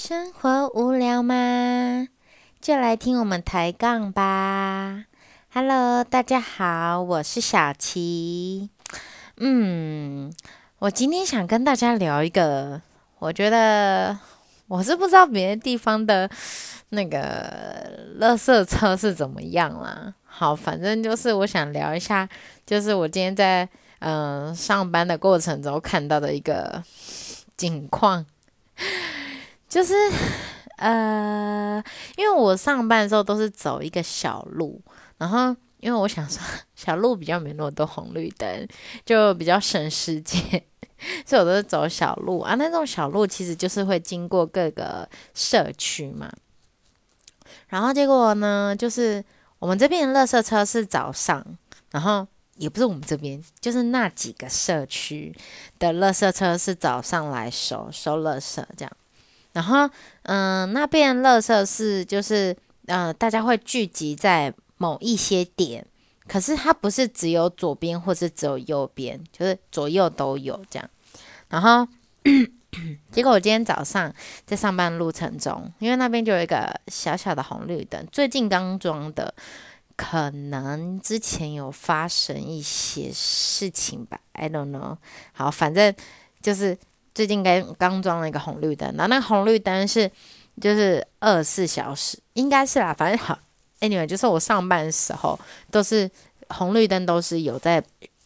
生活无聊吗？就来听我们抬杠吧。Hello，大家好，我是小琪。嗯，我今天想跟大家聊一个，我觉得我是不知道别的地方的那个垃圾车是怎么样啦。好，反正就是我想聊一下，就是我今天在嗯上班的过程中看到的一个景况。就是，呃，因为我上班的时候都是走一个小路，然后因为我想说 小路比较没那么多红绿灯，就比较省时间，所以我都是走小路啊。那种小路其实就是会经过各个社区嘛。然后结果呢，就是我们这边的垃圾车是早上，然后也不是我们这边，就是那几个社区的垃圾车是早上来收收垃圾这样。然后，嗯，那边垃圾是就是，呃，大家会聚集在某一些点，可是它不是只有左边或是只有右边，就是左右都有这样。然后，结果我今天早上在上班路程中，因为那边就有一个小小的红绿灯，最近刚装的，可能之前有发生一些事情吧，I don't know。好，反正就是。最近刚刚装了一个红绿灯，然后那个红绿灯是就是二十四小时，应该是啦，反正好，anyway，就是我上班的时候都是红绿灯都是有在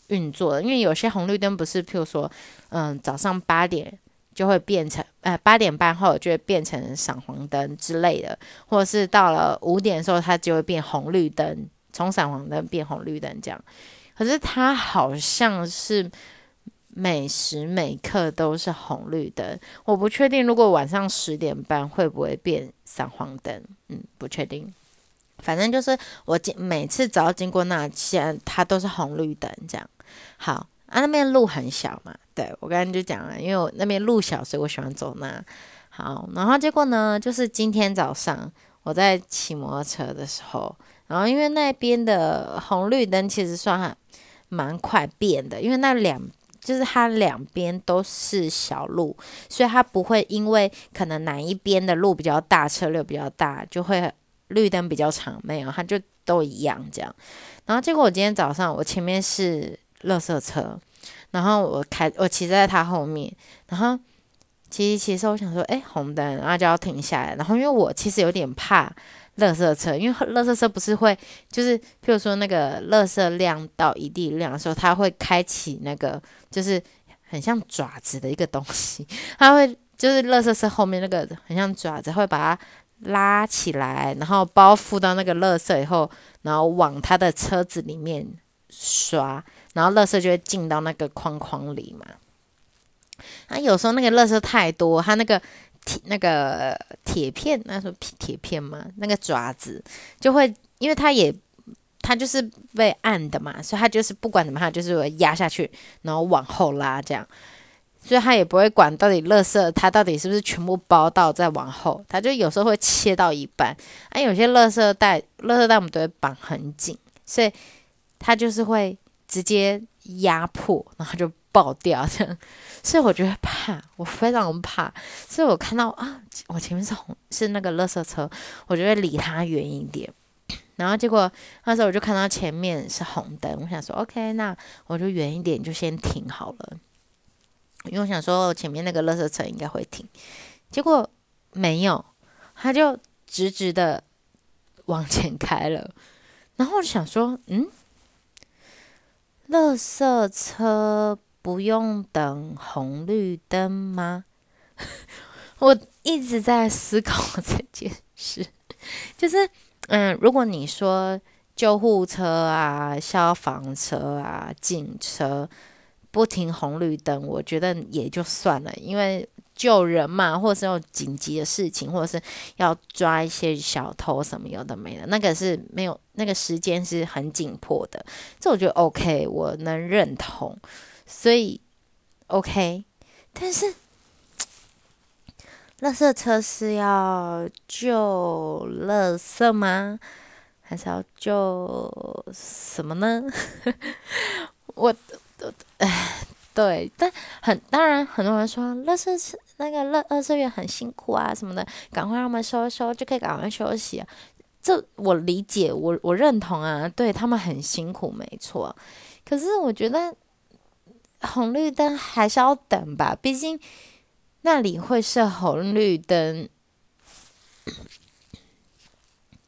运作的，因为有些红绿灯不是，譬如说，嗯，早上八点就会变成，呃，八点半后就会变成闪黄灯之类的，或者是到了五点的时候它就会变红绿灯，从闪黄灯变红绿灯这样，可是它好像是。每时每刻都是红绿灯，我不确定如果晚上十点半会不会变闪黄灯，嗯，不确定。反正就是我经每次只要经过那些，它都是红绿灯这样。好啊，那边路很小嘛，对我刚刚就讲了，因为我那边路小，所以我喜欢走那。好，然后结果呢，就是今天早上我在骑摩托车的时候，然后因为那边的红绿灯其实算蛮快变的，因为那两。就是它两边都是小路，所以它不会因为可能哪一边的路比较大，车流比较大，就会绿灯比较长。没有，它就都一样这样。然后结果我今天早上，我前面是垃圾车，然后我开我骑在它后面，然后骑骑时候我想说，哎，红灯，然后就要停下来。然后因为我其实有点怕。垃圾车，因为 垃圾车不是会，就是譬如说那个垃圾量到一定量的时候，它会开启那个，就是很像爪子的一个东西，它会就是垃圾车后面那个很像爪子，会把它拉起来，然后包覆到那个垃圾以后，然后往它的车子里面刷，然后垃圾就会进到那个框框里嘛。啊，有时候那个垃圾太多，它那个。铁那个铁片，那说铁片嘛，那个爪子就会，因为它也它就是被按的嘛，所以它就是不管怎么，它就是压下去，然后往后拉这样，所以它也不会管到底垃圾它到底是不是全部包到再往后，它就有时候会切到一半，啊，有些垃圾袋垃圾袋我们都会绑很紧，所以它就是会直接压迫，然后就。爆掉这样，所以我觉得怕，我非常怕。所以我看到啊，我前面是红，是那个垃圾车，我就会离它远一点。然后结果那时候我就看到前面是红灯，我想说 OK，那我就远一点，就先停好了。因为我想说前面那个垃圾车应该会停，结果没有，他就直直的往前开了。然后我就想说，嗯，垃圾车。不用等红绿灯吗？我一直在思考这件事，就是，嗯，如果你说救护车啊、消防车啊、警车不停红绿灯，我觉得也就算了，因为救人嘛，或者是有紧急的事情，或者是要抓一些小偷什么有的没的，那个是没有那个时间是很紧迫的，这我觉得 OK，我能认同。所以，OK，但是，垃圾车是要救垃圾吗？还是要救什么呢？我，唉，对，但很当然，很多人说垃圾车，那个乐二色员很辛苦啊什么的，赶快让他们收一收，就可以赶快休息啊。这我理解，我我认同啊，对他们很辛苦，没错。可是我觉得红绿灯还是要等吧，毕竟那里会设红绿灯，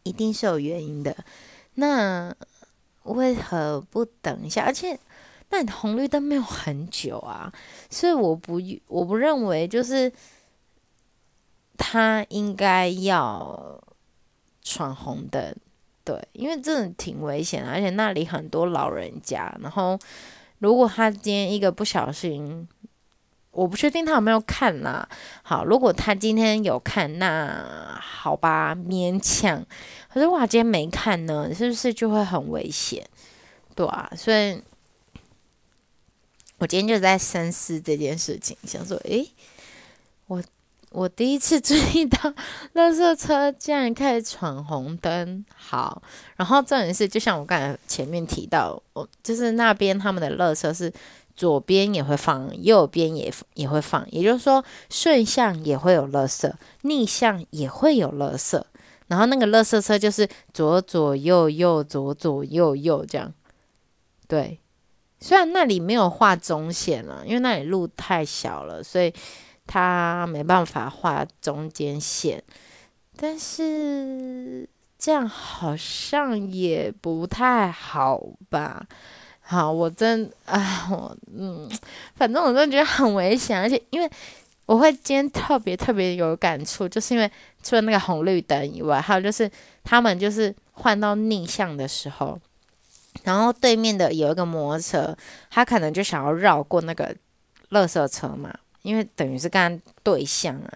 一定是有原因的。那为何不等一下？而且那红绿灯没有很久啊，所以我不我不认为就是他应该要。闯红灯，对，因为真的挺危险，而且那里很多老人家。然后，如果他今天一个不小心，我不确定他有没有看啦。好，如果他今天有看，那好吧，勉强。可是我今天没看呢，是不是就会很危险？对啊，所以，我今天就在深思这件事情，想说，诶，我第一次注意到，垃圾车竟然开始闯红灯。好，然后这件事就像我刚才前面提到，我就是那边他们的垃圾是左边也会放，右边也也会放，也就是说顺向也会有垃圾，逆向也会有垃圾。然后那个垃圾车就是左左右右，左左右右这样。对，虽然那里没有画中线了，因为那里路太小了，所以。他没办法画中间线，但是这样好像也不太好吧？好，我真啊，我嗯，反正我真的觉得很危险，而且因为我会今天特别特别有感触，就是因为除了那个红绿灯以外，还有就是他们就是换到逆向的时候，然后对面的有一个摩托车，他可能就想要绕过那个垃圾车嘛。因为等于是跟他对象啊，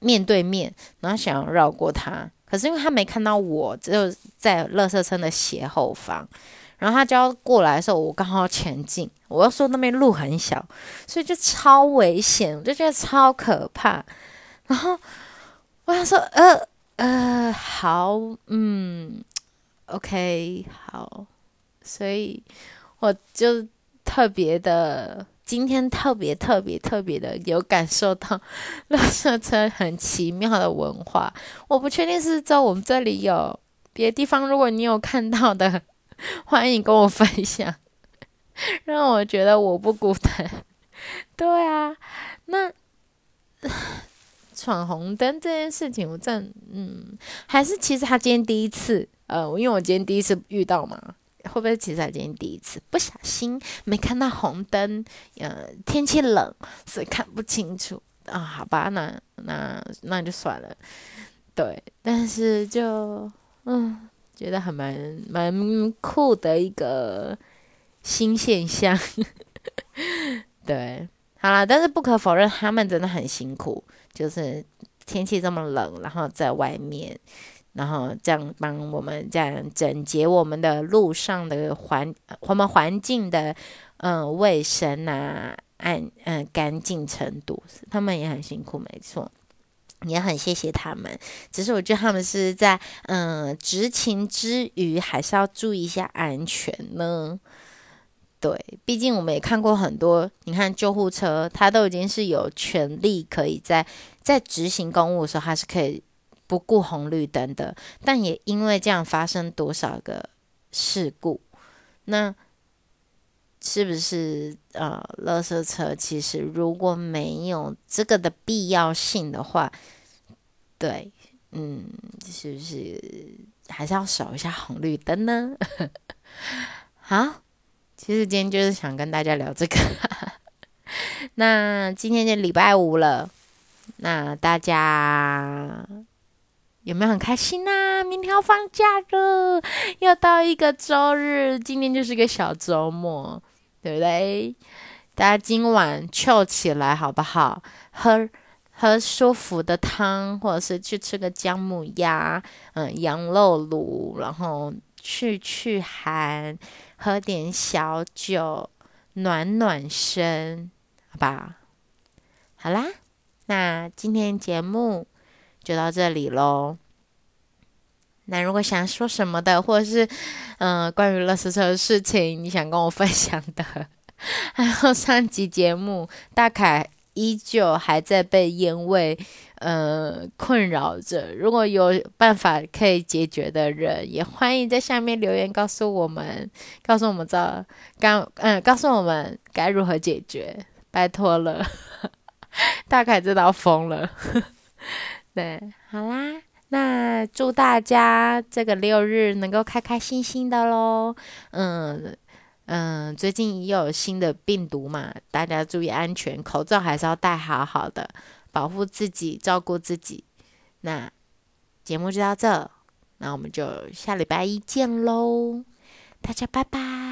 面对面，然后想要绕过他，可是因为他没看到我，只有在垃圾车的斜后方，然后他就要过来的时候，我刚好前进，我又说那边路很小，所以就超危险，我就觉得超可怕。然后我想说，呃呃，好，嗯，OK，好，所以我就特别的。今天特别特别特别的有感受到，垃圾车很奇妙的文化。我不确定是在我们这里有，别的地方如果你有看到的，欢迎跟我分享，让我觉得我不孤单。对啊，那闯红灯这件事情，我真嗯，还是其实他今天第一次，呃，因为我今天第一次遇到嘛。会不会其实今天第一次不小心没看到红灯？呃，天气冷，所以看不清楚啊。好吧，那那那就算了。对，但是就嗯，觉得还蛮蛮酷的一个新现象。对，好了，但是不可否认，他们真的很辛苦，就是天气这么冷，然后在外面。然后这样帮我们这样整洁我们的路上的环，我们环境的嗯卫生啊，按嗯干净程度，他们也很辛苦，没错，也很谢谢他们。只是我觉得他们是在嗯执勤之余，还是要注意一下安全呢。对，毕竟我们也看过很多，你看救护车，它都已经是有权利可以在在执行公务的时候，它是可以。不顾红绿灯的，但也因为这样发生多少个事故？那是不是呃，垃圾车其实如果没有这个的必要性的话，对，嗯，是不是还是要守一下红绿灯呢？好，其实今天就是想跟大家聊这个。那今天就礼拜五了，那大家。有没有很开心呐？明天要放假了，要到一个周日，今天就是个小周末，对不对？大家今晚翘起来好不好？喝喝舒服的汤，或者是去吃个姜母鸭，嗯，羊肉卤，然后去去寒，喝点小酒，暖暖身，好吧？好啦，那今天节目。就到这里喽。那如果想说什么的，或者是嗯，关于乐视车的事情，你想跟我分享的，还有上集节目大凯依旧还在被烟味呃困扰着。如果有办法可以解决的人，也欢迎在下面留言告诉我们，告诉我们知道刚嗯，告诉我们该如何解决，拜托了，大概知道疯了。对，好啦，那祝大家这个六日能够开开心心的喽。嗯嗯，最近又有新的病毒嘛，大家注意安全，口罩还是要戴好好的，保护自己，照顾自己。那节目就到这，那我们就下礼拜一见喽，大家拜拜。